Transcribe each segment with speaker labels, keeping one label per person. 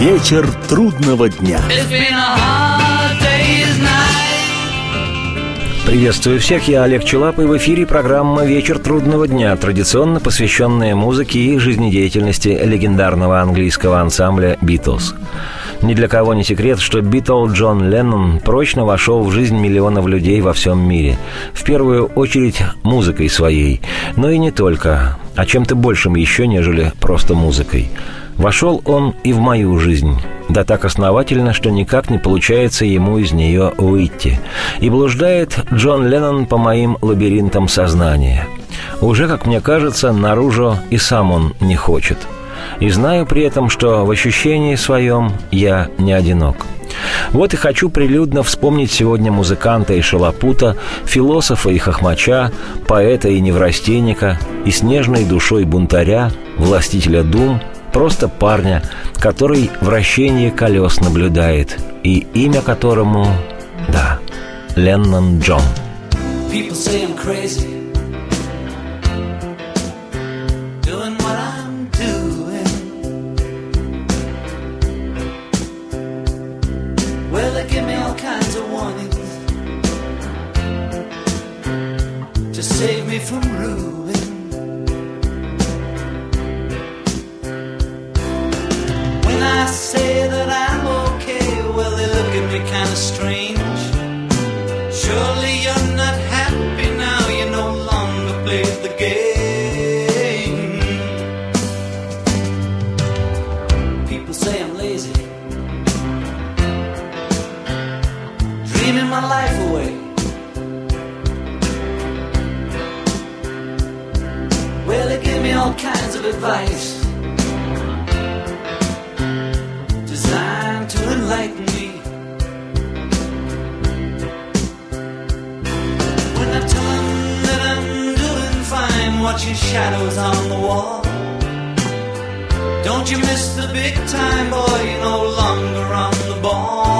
Speaker 1: Вечер трудного дня.
Speaker 2: Приветствую всех, я Олег Челап, и в эфире программа «Вечер трудного дня», традиционно посвященная музыке и жизнедеятельности легендарного английского ансамбля «Битлз». Ни для кого не секрет, что Битл Джон Леннон прочно вошел в жизнь миллионов людей во всем мире. В первую очередь музыкой своей, но и не только, а чем-то большим еще, нежели просто музыкой. Вошел он и в мою жизнь, да так основательно, что никак не получается ему из нее выйти. И блуждает Джон Леннон по моим лабиринтам сознания. Уже, как мне кажется, наружу и сам он не хочет. И знаю при этом, что в ощущении своем я не одинок. Вот и хочу прилюдно вспомнить сегодня музыканта и шалопута, философа и хохмача, поэта и неврастенника, и снежной душой бунтаря, властителя дум – Просто парня, который вращение колес наблюдает, и имя которому, да, Леннон Джон. People say I'm crazy. kind of strange. Shadows on the wall. Don't you miss the big time, boy? You're no longer on the ball.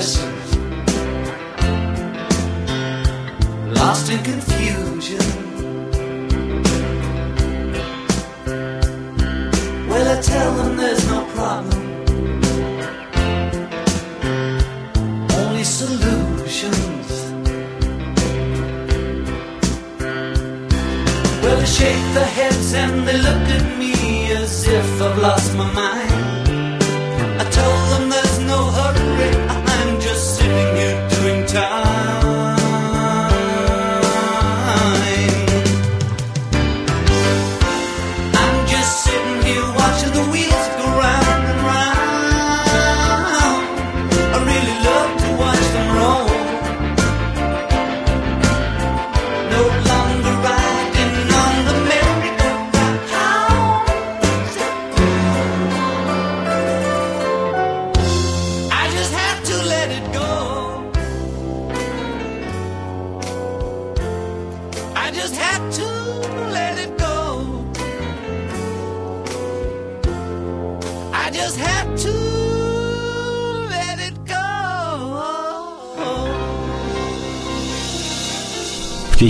Speaker 2: listen.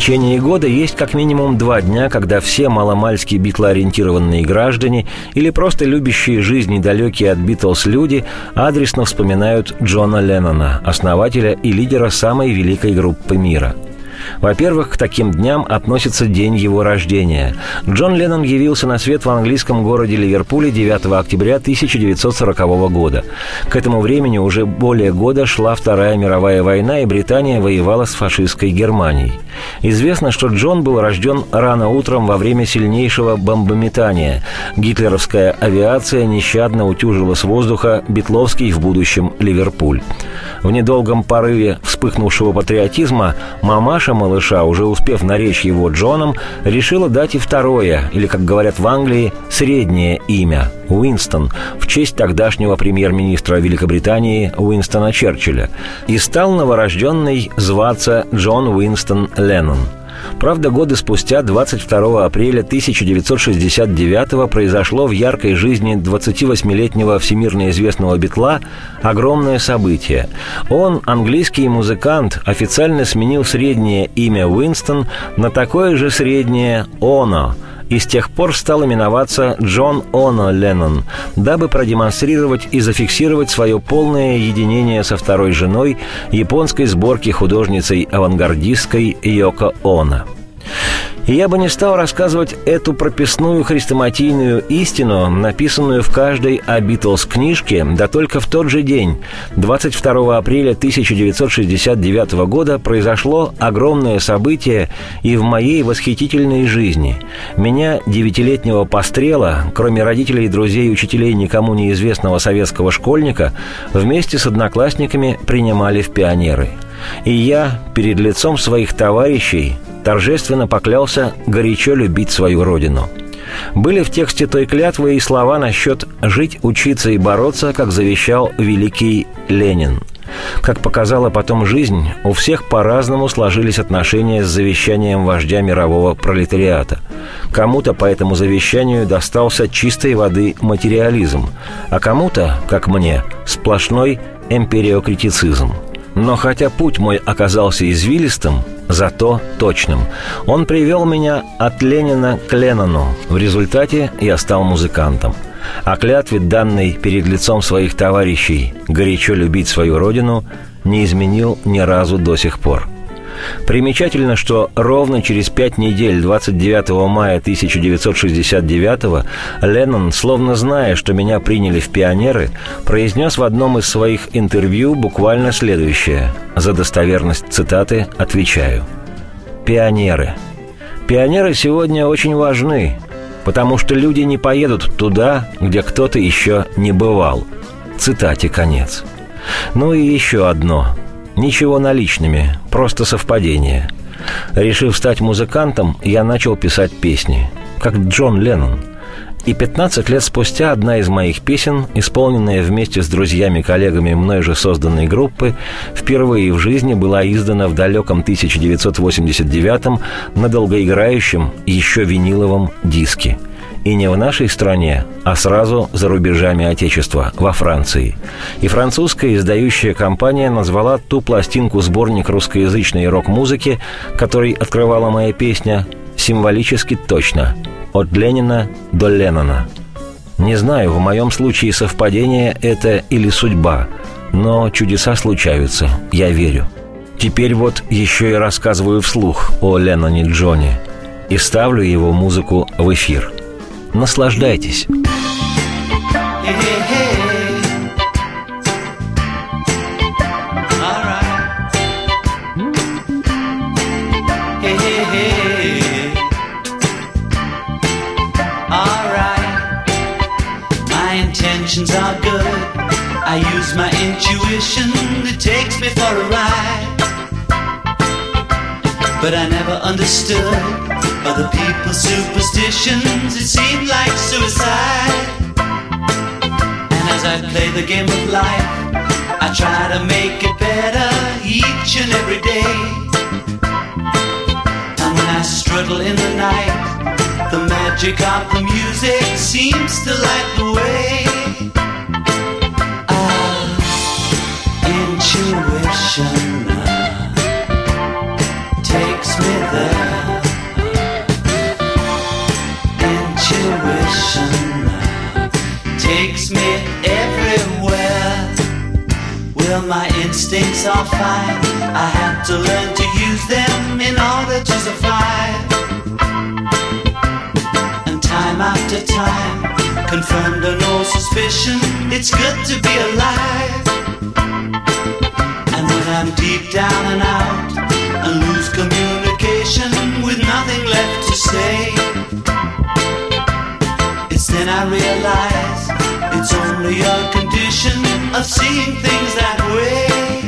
Speaker 2: Течение года есть как минимум два дня, когда все маломальски битлоориентированные граждане или просто любящие жизнь недалекие от Битлз люди адресно вспоминают Джона Леннона, основателя и лидера самой великой группы мира.
Speaker 3: Во-первых, к таким дням относится день его рождения. Джон Леннон явился на свет в английском городе Ливерпуле 9 октября 1940 года. К этому времени уже более года шла Вторая мировая война, и Британия воевала с фашистской Германией. Известно, что Джон был рожден рано утром во время сильнейшего бомбометания. Гитлеровская авиация нещадно утюжила с воздуха Бетловский в будущем Ливерпуль. В недолгом порыве вспыхнувшего патриотизма мамаша малыша, уже успев наречь его Джоном, решила дать и второе, или, как говорят в Англии, среднее имя – Уинстон, в честь тогдашнего премьер-министра Великобритании Уинстона Черчилля, и стал новорожденный зваться Джон Уинстон Леннон – Правда, годы спустя, 22 апреля 1969 произошло в яркой жизни 28-летнего всемирно известного Битла огромное событие. Он, английский музыкант, официально сменил среднее имя Уинстон на такое же среднее «Оно», и с тех пор стал именоваться Джон Оно Леннон, дабы продемонстрировать и зафиксировать свое полное единение со второй женой японской сборки художницей-авангардистской Йоко Оно. Я бы не стал рассказывать эту прописную хрестоматийную истину, написанную в каждой о Битлз книжке, да только в тот же день, 22 апреля 1969 года, произошло огромное событие и в моей восхитительной жизни. Меня, девятилетнего пострела, кроме родителей, друзей и учителей никому неизвестного советского школьника, вместе с одноклассниками принимали в пионеры. И я перед лицом своих товарищей торжественно поклялся горячо любить свою родину. Были в тексте той клятвы и слова насчет «жить, учиться и бороться», как завещал великий Ленин. Как показала потом жизнь, у всех по-разному сложились отношения с завещанием вождя мирового пролетариата. Кому-то по этому завещанию достался чистой воды материализм, а кому-то, как мне, сплошной эмпириокритицизм – но хотя путь мой оказался извилистым, зато точным. Он привел меня от Ленина к Леннону. В результате я стал музыкантом. А клятве, данной перед лицом своих товарищей, горячо любить свою родину, не изменил ни разу до сих пор – Примечательно, что ровно через пять недель, 29 мая 1969 Леннон, словно зная, что меня приняли в пионеры, произнес в одном из своих интервью буквально следующее. За достоверность цитаты отвечаю. «Пионеры. Пионеры сегодня очень важны, потому что люди не поедут туда, где кто-то еще не бывал». Цитате конец. Ну и еще одно – Ничего наличными, просто совпадение. Решив стать музыкантом, я начал писать песни, как Джон Леннон. И 15 лет спустя одна из моих песен, исполненная вместе с друзьями-коллегами мной же созданной группы, впервые в жизни была издана в далеком 1989 на долгоиграющем еще виниловом диске – и не в нашей стране, а сразу за рубежами Отечества, во Франции. И французская издающая компания назвала ту пластинку-сборник русскоязычной рок-музыки, который открывала моя песня, символически точно «От Ленина до Леннона». Не знаю, в моем случае совпадение это или судьба, но чудеса случаются, я верю. Теперь вот еще и рассказываю вслух о Ленноне Джоне и ставлю его музыку в эфир – Наслаждайтесь. intentions are good. I use my intuition, it takes me for a ride. But I never understood other people's superstitions, it seemed like suicide. And as I play the game of life, I try to make it better each and every day. And when I struggle in the night, the magic of the music seems to light the way. Ah, intuition Well, my instincts are fine. I have
Speaker 2: to learn to use them in order to survive. And time after time, confirmed or no suspicion, it's good to be alive. And when I'm deep down and out and lose communication with nothing left to say, it's then I realize it's only a condition of seeing things that way.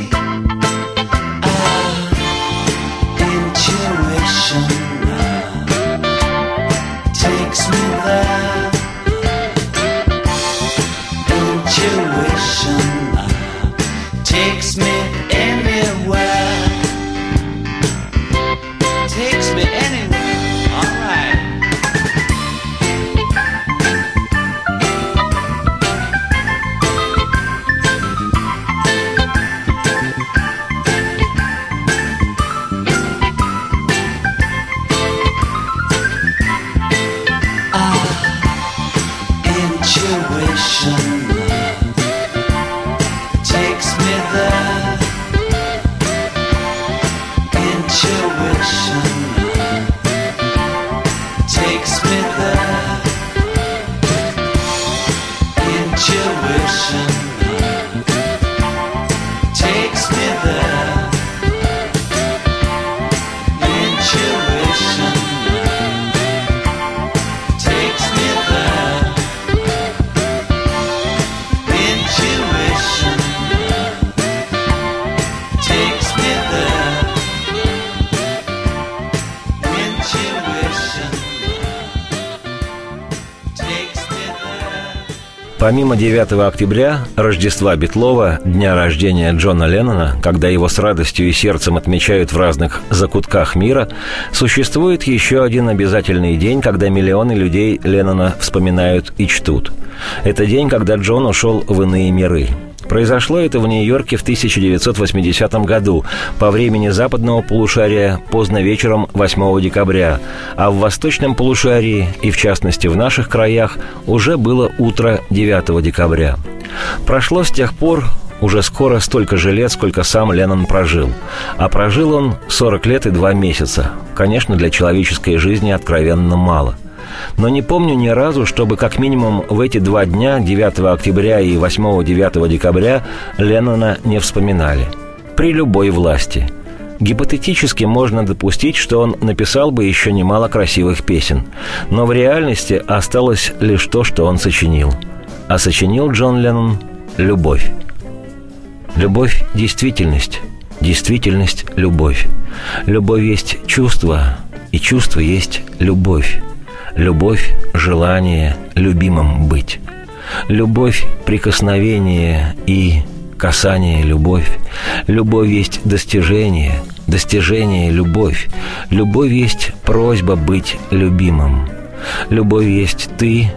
Speaker 3: Помимо 9 октября, Рождества Бетлова, дня рождения Джона Леннона, когда его с радостью и сердцем отмечают в разных закутках мира, существует еще один обязательный день, когда миллионы людей Леннона вспоминают и чтут. Это день, когда Джон ушел в иные миры. Произошло это в Нью-Йорке в 1980 году, по времени западного полушария поздно вечером 8 декабря, а в восточном полушарии, и в частности в наших краях, уже было утро 9 декабря. Прошло с тех пор уже скоро столько же лет, сколько сам Леннон прожил. А прожил он 40 лет и 2 месяца. Конечно, для человеческой жизни откровенно мало – но не помню ни разу, чтобы как минимум в эти два дня, 9 октября и 8-9 декабря, Леннона не вспоминали. При любой власти. Гипотетически можно допустить, что он написал бы еще немало красивых песен. Но в реальности осталось лишь то, что он сочинил. А сочинил Джон Леннон «Любовь». Любовь – действительность. Действительность – любовь. Любовь есть чувство, и чувство есть любовь. Любовь – желание любимым быть. Любовь – прикосновение и касание – любовь. Любовь есть достижение, достижение – любовь. Любовь есть просьба быть любимым. Любовь есть ты,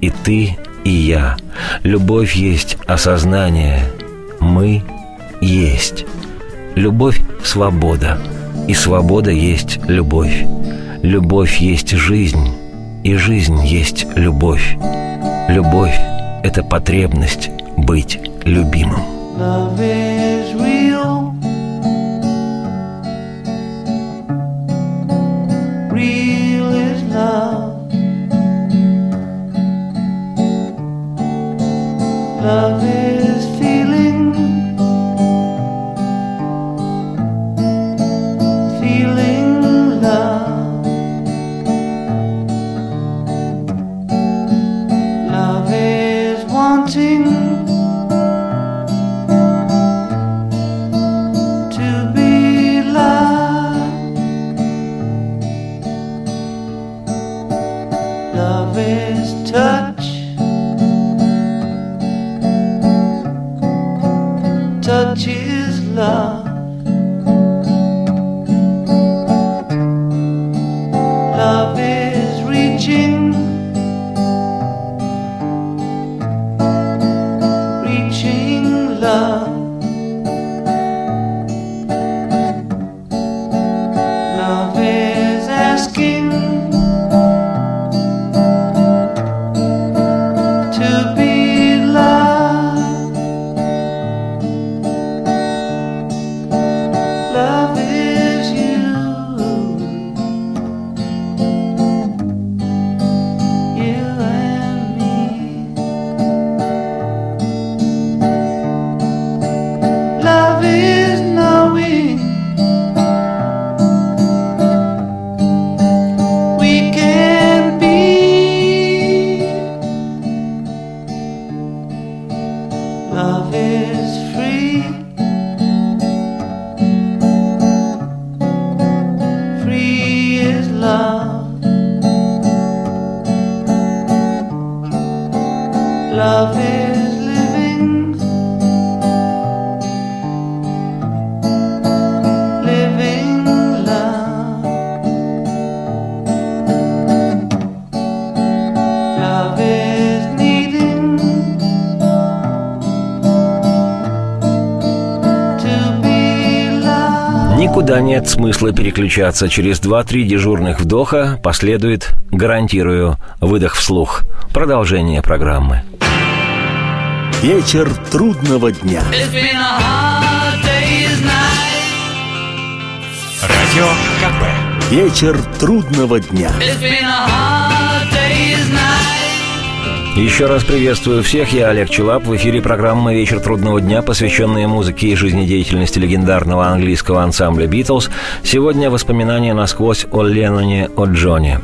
Speaker 3: и ты, и я. Любовь есть осознание. Мы есть. Любовь – свобода, и свобода есть любовь. Любовь есть жизнь, и жизнь есть любовь. Любовь – это потребность быть любимым.
Speaker 2: Love
Speaker 3: переключаться. Через 2-3 дежурных вдоха последует, гарантирую, выдох вслух. Продолжение программы.
Speaker 1: Вечер трудного дня.
Speaker 4: Радио КП.
Speaker 1: Вечер трудного дня.
Speaker 3: Еще раз приветствую всех, я Олег Челап. В эфире программа «Вечер трудного дня», посвященная музыке и жизнедеятельности легендарного английского ансамбля «Битлз». Сегодня воспоминания насквозь о Ленноне, о Джоне.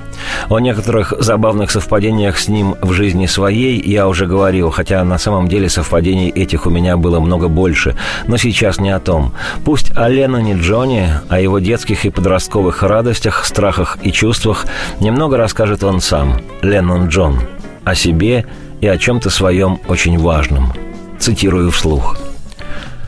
Speaker 3: О некоторых забавных совпадениях с ним в жизни своей я уже говорил, хотя на самом деле совпадений этих у меня было много больше. Но сейчас не о том. Пусть о Ленноне Джоне, о его детских и подростковых радостях, страхах и чувствах немного расскажет он сам, Леннон Джон о себе и о чем-то своем очень важном. Цитирую вслух.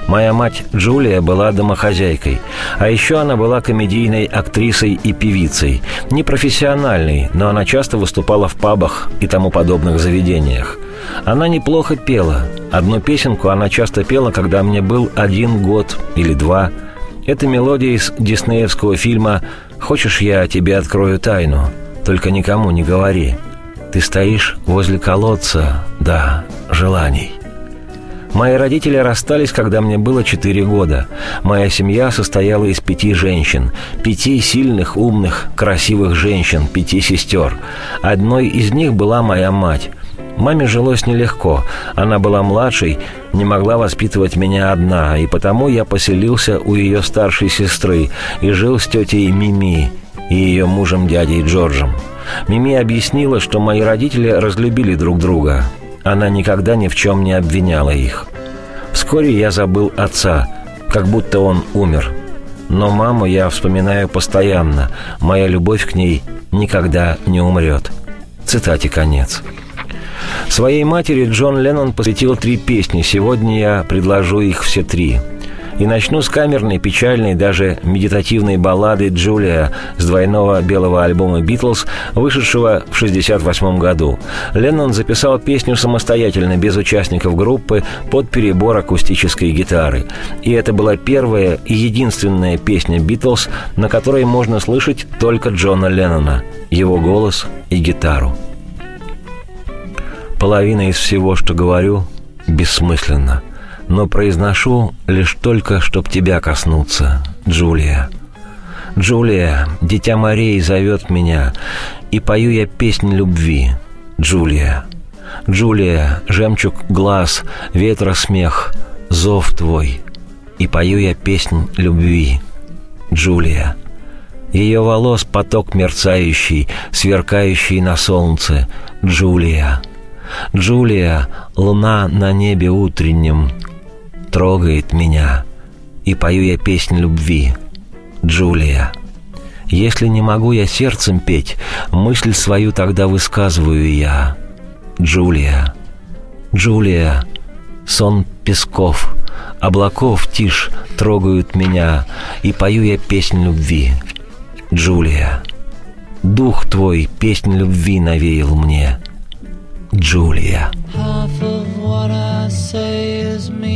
Speaker 3: Моя мать Джулия была домохозяйкой, а еще она была комедийной актрисой и певицей. Не профессиональной, но она часто выступала в пабах и тому подобных заведениях. Она неплохо пела. Одну песенку она часто пела, когда мне был один год или два. Это мелодия из диснеевского фильма «Хочешь, я тебе открою тайну? Только никому не говори». Ты стоишь возле колодца, да, желаний. Мои родители расстались, когда мне было четыре года. Моя семья состояла из пяти женщин. Пяти сильных, умных, красивых женщин, пяти сестер. Одной из них была моя мать. Маме жилось нелегко. Она была младшей, не могла воспитывать меня одна, и потому я поселился у ее старшей сестры и жил с тетей Мими и ее мужем дядей Джорджем. Мими объяснила, что мои родители разлюбили друг друга. Она никогда ни в чем не обвиняла их. Вскоре я забыл отца, как будто он умер. Но маму я вспоминаю постоянно. Моя любовь к ней никогда не умрет. Цитате конец. Своей матери Джон Леннон посвятил три песни. Сегодня я предложу их все три – и начну с камерной, печальной, даже медитативной баллады «Джулия» с двойного белого альбома «Битлз», вышедшего в 1968 году. Леннон записал песню самостоятельно, без участников группы, под перебор акустической гитары. И это была первая и единственная песня «Битлз», на которой можно слышать только Джона Леннона, его голос и гитару. Половина из всего, что говорю, бессмысленно – но произношу лишь только, чтоб тебя коснуться, Джулия. Джулия, дитя морей зовет меня, и пою я песнь любви, Джулия. Джулия, жемчуг глаз, ветра смех, зов твой, и пою я песнь любви, Джулия. Ее волос поток мерцающий, сверкающий на солнце, Джулия. Джулия, луна на небе утреннем, трогает меня, и пою я песнь любви. Джулия. Если не могу я сердцем петь, мысль свою тогда высказываю я. Джулия. Джулия. Сон песков, облаков тишь трогают меня, и пою я песнь любви. Джулия. Дух твой песнь любви навеял мне. Джулия. Half of what I say is meaningless.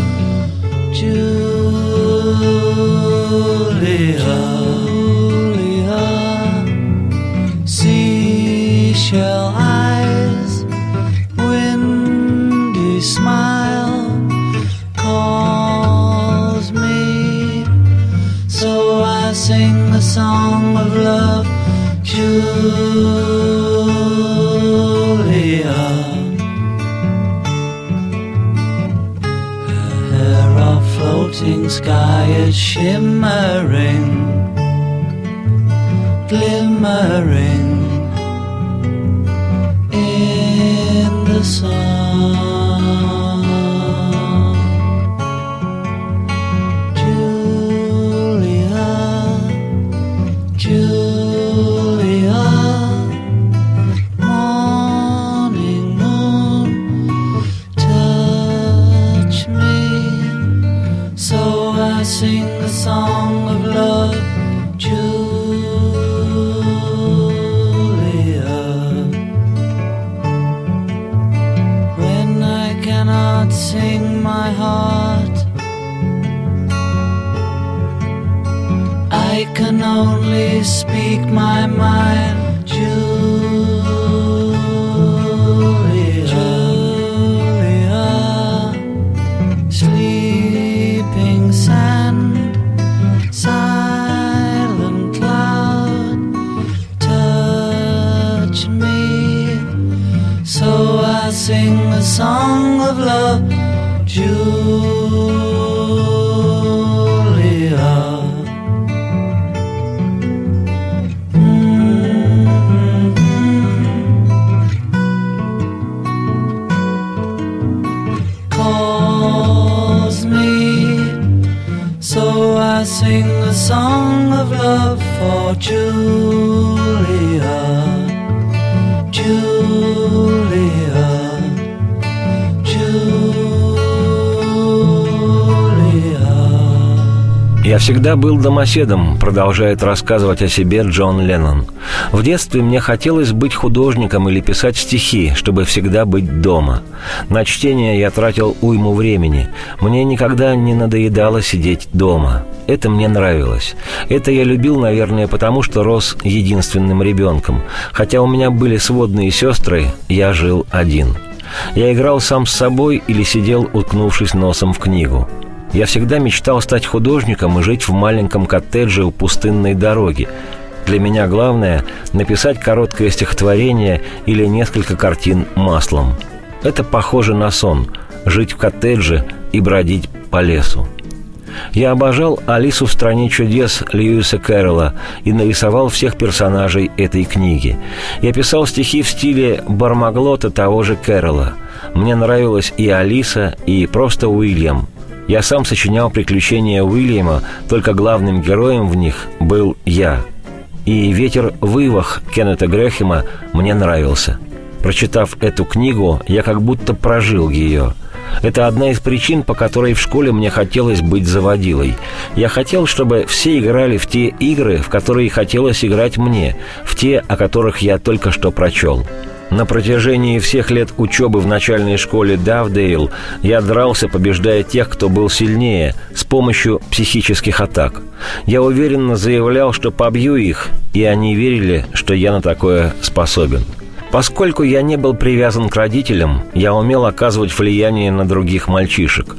Speaker 3: seashell eyes, windy smile calls me. So I sing the song of love, Julia. Her hair of floating sky is shimmering, glimmering
Speaker 2: I sing a song of love for Julia.
Speaker 3: Всегда был домоседом, продолжает рассказывать о себе Джон Леннон. В детстве мне хотелось быть художником или писать стихи, чтобы всегда быть дома. На чтение я тратил уйму времени. Мне никогда не надоедало сидеть дома. Это мне нравилось. Это я любил, наверное, потому что рос единственным ребенком. Хотя у меня были сводные сестры, я жил один. Я играл сам с собой или сидел, уткнувшись носом в книгу. Я всегда мечтал стать художником и жить в маленьком коттедже у пустынной дороги. Для меня главное – написать короткое стихотворение или несколько картин маслом. Это похоже на сон – жить в коттедже и бродить по лесу. Я обожал «Алису в стране чудес» Льюиса Кэрролла и нарисовал всех персонажей этой книги. Я писал стихи в стиле Бармаглота того же Кэрролла. Мне нравилась и Алиса, и просто Уильям. Я сам сочинял приключения Уильяма, только главным героем в них был я. И «Ветер вывах» Кеннета Грехема мне нравился. Прочитав эту книгу, я как будто прожил ее – это одна из причин, по которой в школе мне хотелось быть заводилой. Я хотел, чтобы все играли в те игры, в которые хотелось играть мне, в те, о которых я только что прочел. На протяжении всех лет учебы в начальной школе Давдейл я дрался, побеждая тех, кто был сильнее, с помощью психических атак. Я уверенно заявлял, что побью их, и они верили, что я на такое способен. Поскольку я не был привязан к родителям, я умел оказывать влияние на других мальчишек.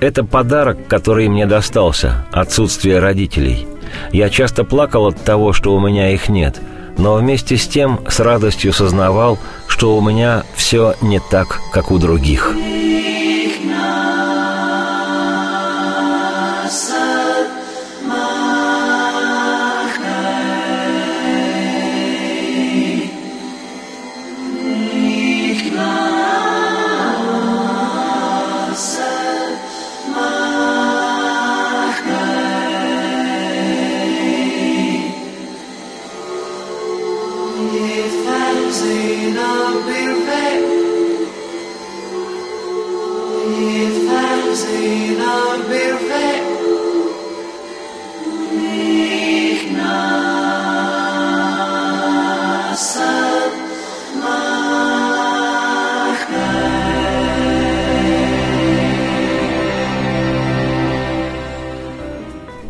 Speaker 3: Это подарок, который мне достался, отсутствие родителей. Я часто плакал от того, что у меня их нет, но вместе с тем с радостью сознавал, что у меня все не так, как у других.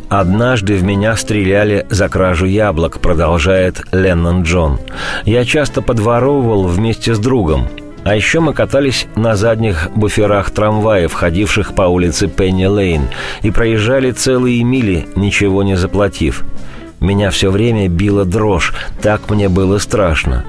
Speaker 3: «Однажды в меня стреляли за кражу яблок», — продолжает Леннон Джон. «Я часто подворовывал вместе с другом. А еще мы катались на задних буферах трамваев, ходивших по улице Пенни Лейн, и проезжали целые мили, ничего не заплатив. Меня все время била дрожь, так мне было страшно.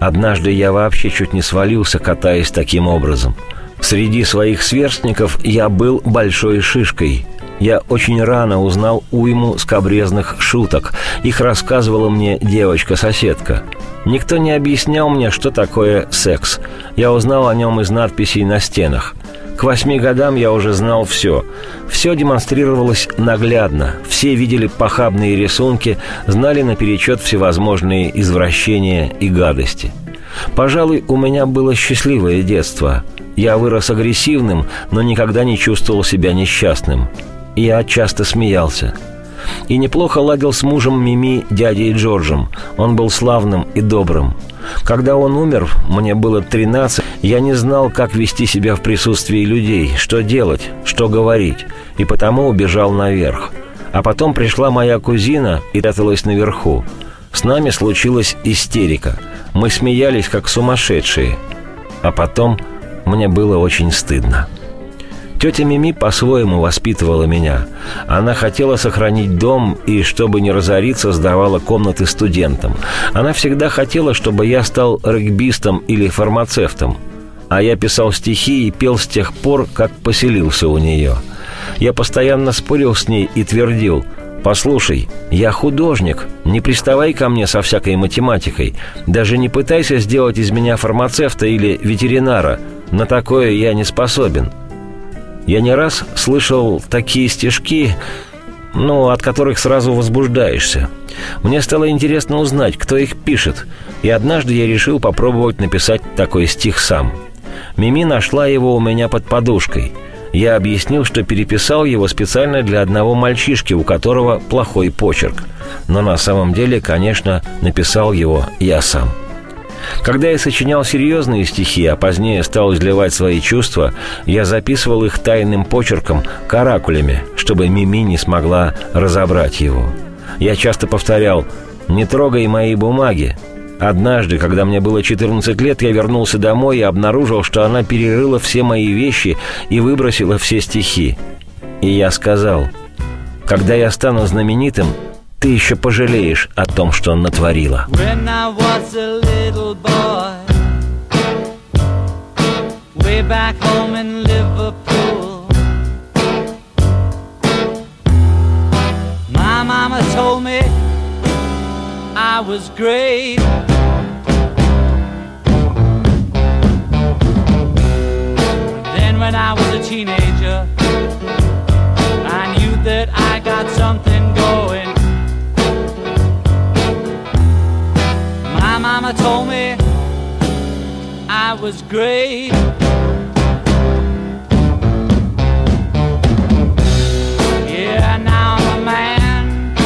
Speaker 3: Однажды я вообще чуть не свалился, катаясь таким образом. Среди своих сверстников я был большой шишкой — я очень рано узнал уйму скобрезных шуток. Их рассказывала мне девочка-соседка. Никто не объяснял мне, что такое секс. Я узнал о нем из надписей на стенах. К восьми годам я уже знал все. Все демонстрировалось наглядно. Все видели похабные рисунки, знали наперечет всевозможные извращения и гадости. Пожалуй, у меня было счастливое детство. Я вырос агрессивным, но никогда не чувствовал себя несчастным я часто смеялся. И неплохо ладил с мужем Мими, дядей Джорджем. Он был славным и добрым. Когда он умер, мне было 13, я не знал, как вести себя в присутствии людей, что делать, что говорить, и потому убежал наверх. А потом пришла моя кузина и пряталась наверху. С нами случилась истерика. Мы смеялись, как сумасшедшие. А потом мне было очень стыдно. Тетя Мими по-своему воспитывала меня. Она хотела сохранить дом и, чтобы не разориться, сдавала комнаты студентам. Она всегда хотела, чтобы я стал регбистом или фармацевтом. А я писал стихи и пел с тех пор, как поселился у нее. Я постоянно спорил с ней и твердил – «Послушай, я художник, не приставай ко мне со всякой математикой, даже не пытайся сделать из меня фармацевта или ветеринара, на такое я не способен». Я не раз слышал такие стишки, ну, от которых сразу возбуждаешься. Мне стало интересно узнать, кто их пишет, и однажды я решил попробовать написать такой стих сам. Мими нашла его у меня под подушкой. Я объяснил, что переписал его специально для одного мальчишки, у которого плохой почерк. Но на самом деле, конечно, написал его я сам. Когда я сочинял серьезные стихи, а позднее стал изливать свои чувства, я записывал их тайным почерком, каракулями, чтобы Мими не смогла разобрать его. Я часто повторял «Не трогай мои бумаги». Однажды, когда мне было 14 лет, я вернулся домой и обнаружил, что она перерыла все мои вещи и выбросила все стихи. И я сказал, когда я стану знаменитым, ты еще пожалеешь о том, что натворила. Mama told me I was great when I was a teenager I knew that I got something mama told me I was great. Yeah, now I'm a man.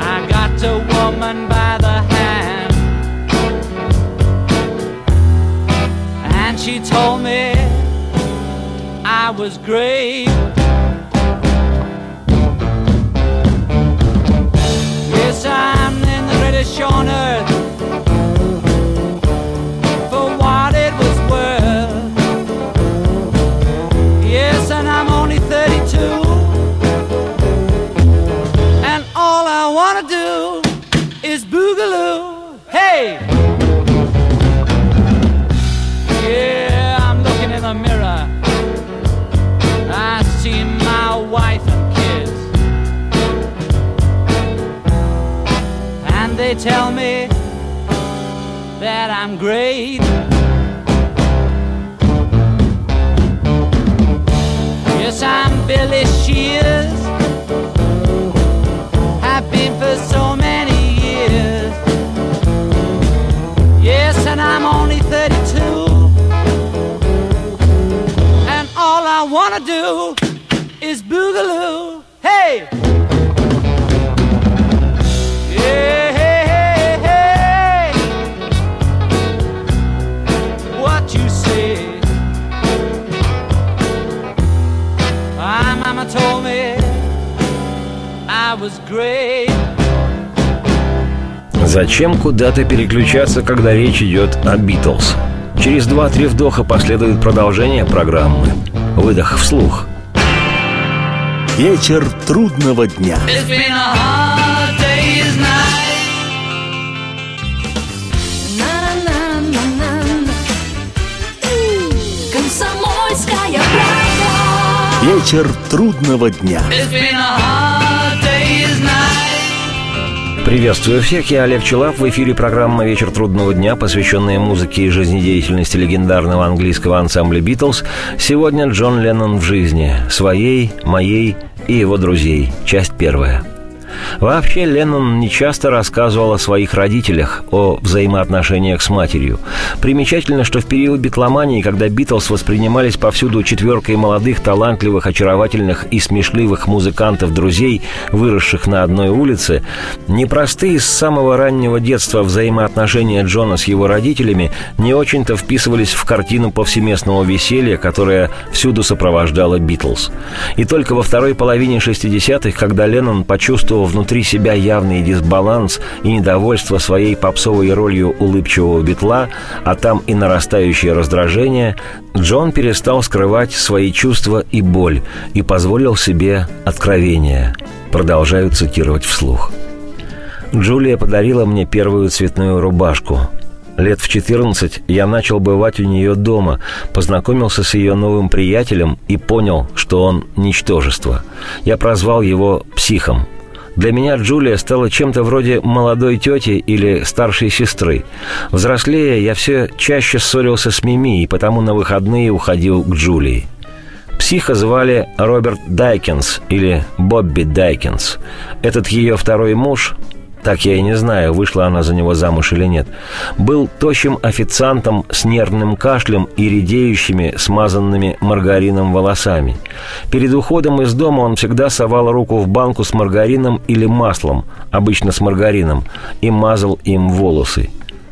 Speaker 3: I got a woman by the hand. And she told me I was great. Yes, I'm in the British on they tell me that I'm great. Yes, I'm Billy Shears. I've been for so many years. Yes, and I'm only 32. And all I wanna do is boogaloo. Hey! Зачем куда-то переключаться, когда речь идет о Битлз? Через два-три вдоха последует продолжение программы. Выдох вслух.
Speaker 1: Вечер трудного дня. Вечер трудного дня.
Speaker 3: Приветствую всех, я Олег Челап. В эфире программа «Вечер трудного дня», посвященная музыке и жизнедеятельности легендарного английского ансамбля «Битлз». Сегодня Джон Леннон в жизни. Своей, моей и его друзей. Часть первая. Вообще, Леннон нечасто рассказывал о своих родителях, о взаимоотношениях с матерью. Примечательно, что в период битломании, когда Битлз воспринимались повсюду четверкой молодых, талантливых, очаровательных и смешливых музыкантов-друзей, выросших на одной улице, непростые с самого раннего детства взаимоотношения Джона с его родителями не очень-то вписывались в картину повсеместного веселья, которая всюду сопровождала Битлз. И только во второй половине 60-х, когда Леннон почувствовал внутри себя явный дисбаланс и недовольство своей попсовой ролью улыбчивого битла, а там и нарастающее раздражение, Джон перестал скрывать свои чувства и боль и позволил себе откровение. Продолжаю цитировать вслух. Джулия подарила мне первую цветную рубашку. Лет в 14 я начал бывать у нее дома, познакомился с ее новым приятелем и понял, что он ничтожество. Я прозвал его психом. Для меня Джулия стала чем-то вроде молодой тети или старшей сестры. Взрослея, я все чаще ссорился с Мими, и потому на выходные уходил к Джулии. Психа звали Роберт Дайкинс или Бобби Дайкинс. Этот ее второй муж, так я и не знаю, вышла она за него замуж или нет, был тощим официантом с нервным кашлем и редеющими, смазанными маргарином волосами. Перед уходом из дома он всегда совал руку в банку с маргарином или маслом, обычно с маргарином, и мазал им волосы.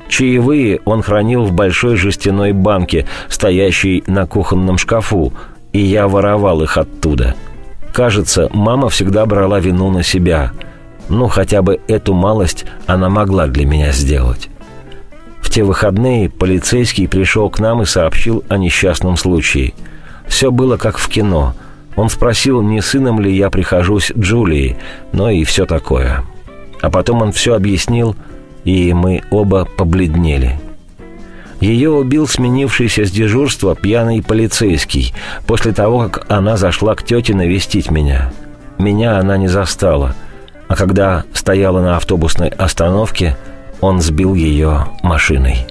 Speaker 3: Чаевые он хранил в большой жестяной банке, стоящей на кухонном шкафу, и я воровал их оттуда. Кажется, мама всегда брала вину на себя – ну, хотя бы эту малость она могла для меня сделать. В те выходные полицейский пришел к нам и сообщил о несчастном случае. Все было как в кино. Он спросил, не сыном ли я прихожусь Джулии, но и все такое. А потом он все объяснил, и мы оба побледнели. Ее убил сменившийся с дежурства пьяный полицейский после того, как она зашла к тете навестить меня. Меня она не застала – а когда стояла на автобусной остановке, он сбил ее машиной.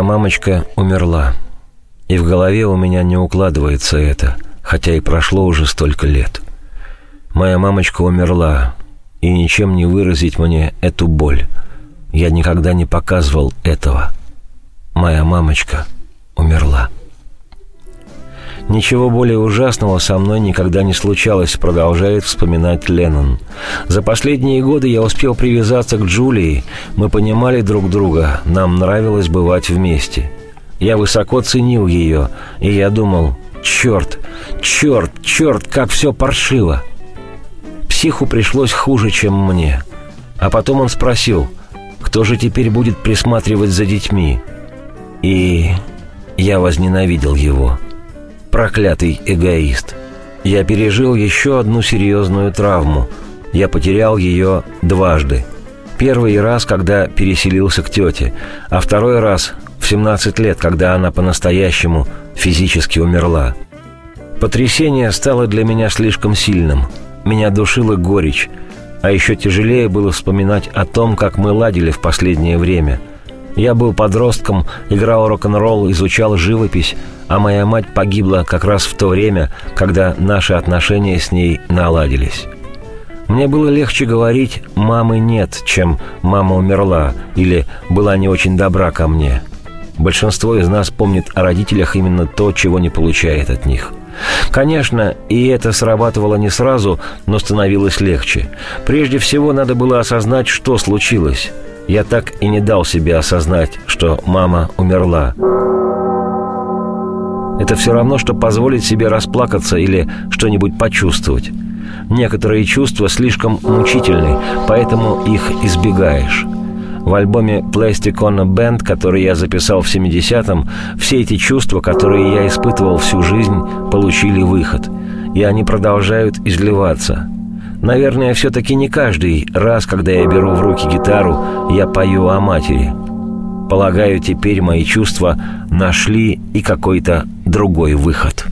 Speaker 3: Моя мамочка умерла. И в голове у меня не укладывается это, хотя и прошло уже столько лет. Моя мамочка умерла, и ничем не выразить мне эту боль. Я никогда не показывал этого. Моя мамочка умерла. Ничего более ужасного со мной никогда не случалось, продолжает вспоминать Леннон. За последние годы я успел привязаться к Джулии. Мы понимали друг друга, нам нравилось бывать вместе. Я высоко ценил ее, и я думал, черт, черт, черт, как все паршиво. Психу пришлось хуже, чем мне. А потом он спросил, кто же теперь будет присматривать за детьми? И я возненавидел его проклятый эгоист. Я пережил еще одну серьезную травму. Я потерял ее дважды. Первый раз, когда переселился к тете, а второй раз в 17 лет, когда она по-настоящему физически умерла. Потрясение стало для меня слишком сильным. Меня душила горечь, а еще тяжелее было вспоминать о том, как мы ладили в последнее время – я был подростком, играл рок-н-ролл, изучал живопись, а моя мать погибла как раз в то время, когда наши отношения с ней наладились. Мне было легче говорить «мамы нет», чем «мама умерла» или «была не очень добра ко мне». Большинство из нас помнит о родителях именно то, чего не получает от них. Конечно, и это срабатывало не сразу, но становилось легче. Прежде всего надо было осознать, что случилось – я так и не дал себе осознать, что мама умерла. Это все равно, что позволить себе расплакаться или что-нибудь почувствовать. Некоторые чувства слишком мучительны, поэтому их избегаешь. В альбоме Plastic on a Band, который я записал в 70-м, все эти чувства, которые я испытывал всю жизнь, получили выход. И они продолжают изливаться. Наверное, все-таки не каждый раз, когда я беру в руки гитару, я пою о матери. Полагаю, теперь мои чувства нашли и какой-то другой выход.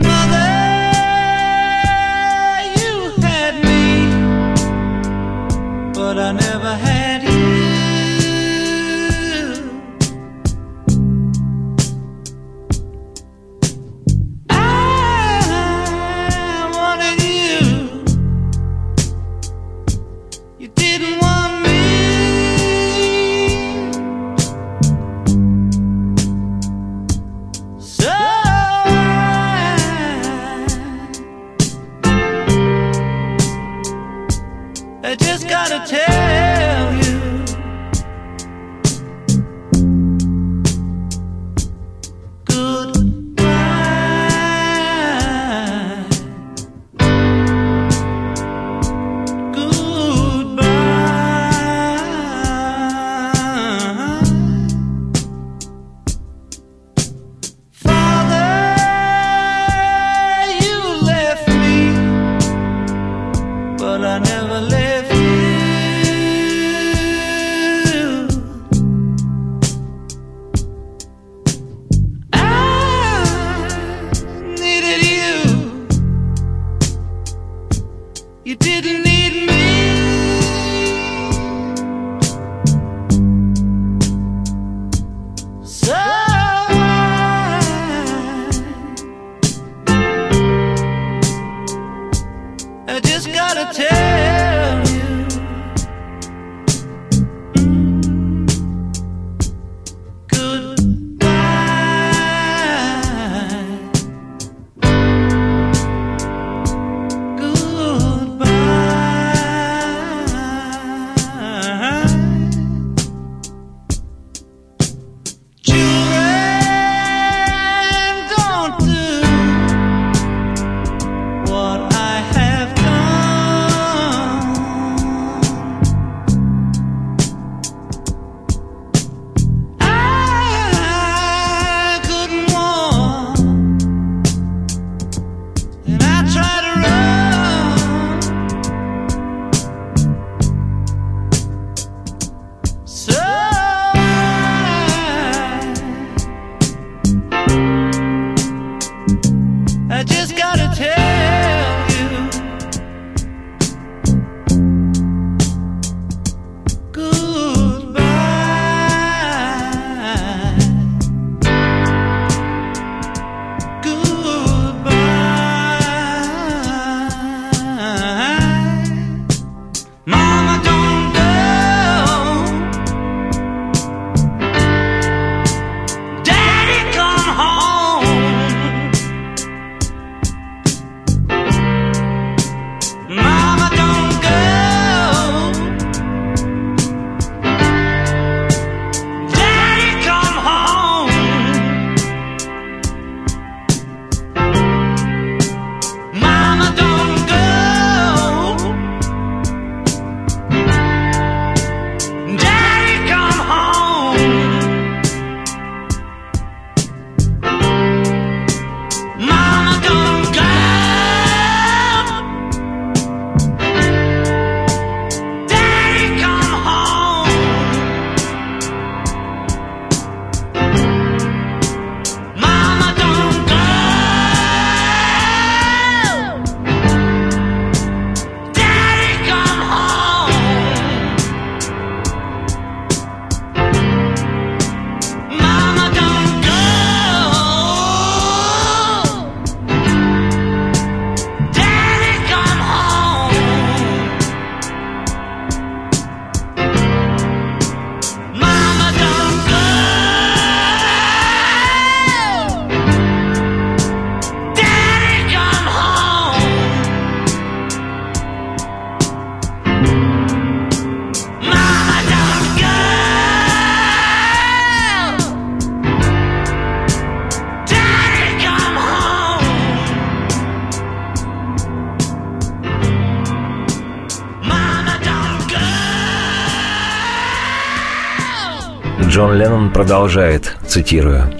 Speaker 3: Джон Леннон продолжает, цитирую,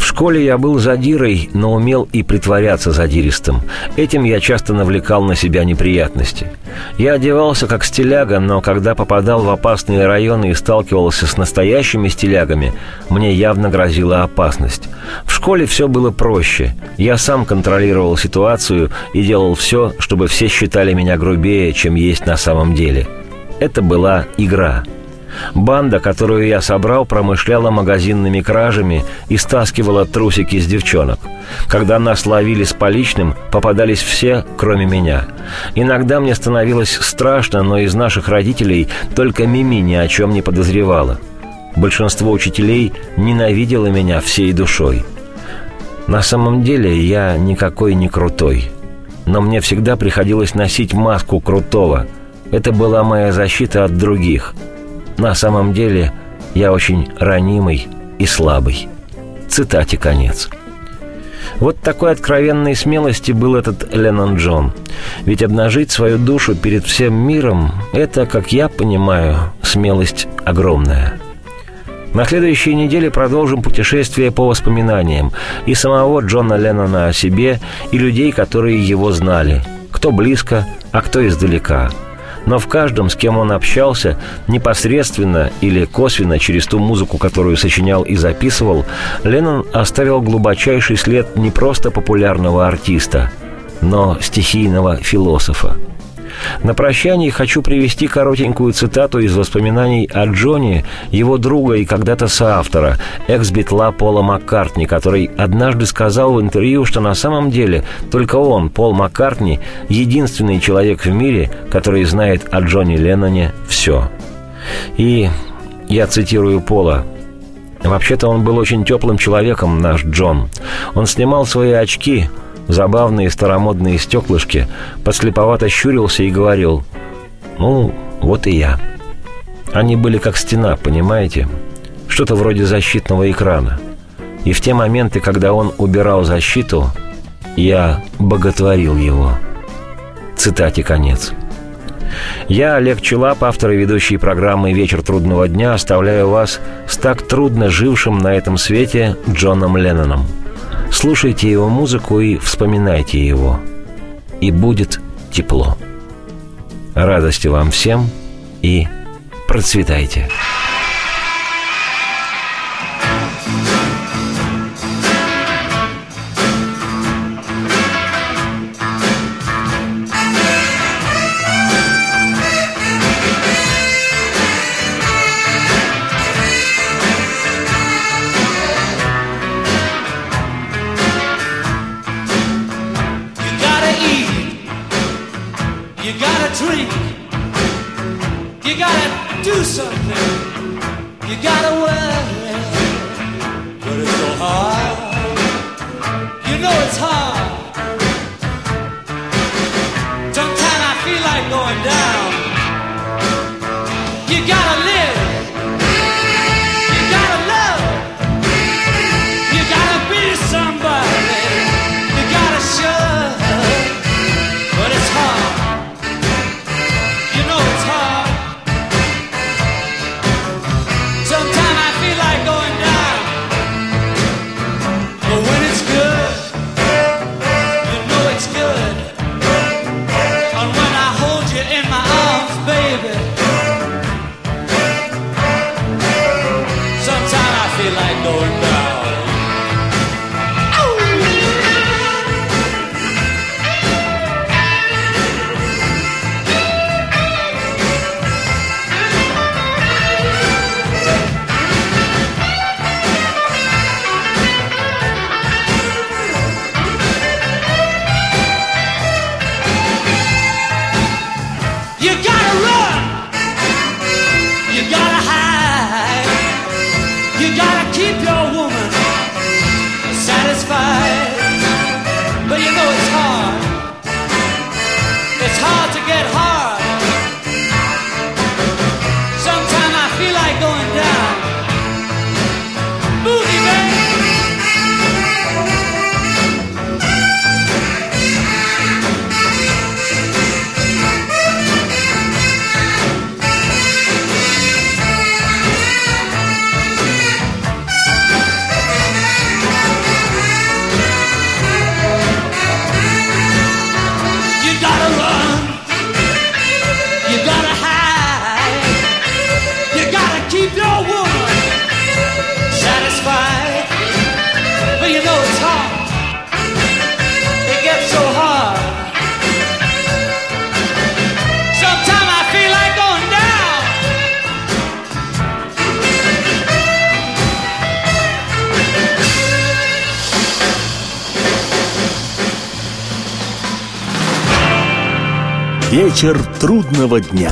Speaker 3: в школе я был задирой, но умел и притворяться задиристым. Этим я часто навлекал на себя неприятности. Я одевался как стиляга, но когда попадал в опасные районы и сталкивался с настоящими стилягами, мне явно грозила опасность. В школе все было проще. Я сам контролировал ситуацию и делал все, чтобы все считали меня грубее, чем есть на самом деле. Это была игра – Банда, которую я собрал, промышляла магазинными кражами и стаскивала трусики с девчонок. Когда нас ловили с поличным, попадались все, кроме меня. Иногда мне становилось страшно, но из наших родителей только Мими ни о чем не подозревала. Большинство учителей ненавидело меня всей душой. На самом деле я никакой не крутой. Но мне всегда приходилось носить маску крутого. Это была моя защита от других – на самом деле я очень ранимый и слабый. Цитате конец. Вот такой откровенной смелости был этот Леннон Джон. Ведь обнажить свою душу перед всем миром – это, как я понимаю, смелость огромная. На следующей неделе продолжим путешествие по воспоминаниям и самого Джона Леннона о себе, и людей, которые его знали. Кто близко, а кто издалека – но в каждом, с кем он общался, непосредственно или косвенно через ту музыку, которую сочинял и записывал, Леннон оставил глубочайший след не просто популярного артиста, но стихийного философа – на прощании хочу привести коротенькую цитату из воспоминаний о Джоне, его друга и когда-то соавтора, экс-битла Пола Маккартни, который однажды сказал в интервью, что на самом деле только он, Пол Маккартни, единственный человек в мире, который знает о Джоне Ленноне все. И я цитирую Пола. Вообще-то он был очень теплым человеком, наш Джон. Он снимал свои очки, забавные старомодные стеклышки, подслеповато щурился и говорил «Ну, вот и я». Они были как стена, понимаете? Что-то вроде защитного экрана. И в те моменты, когда он убирал защиту, я боготворил его. Цитате конец. Я, Олег Челап, автор и ведущий программы «Вечер трудного дня», оставляю вас с так трудно жившим на этом свете Джоном Ленноном – Слушайте его музыку и вспоминайте его. И будет тепло. Радости вам всем и процветайте.
Speaker 2: Вечер трудного дня.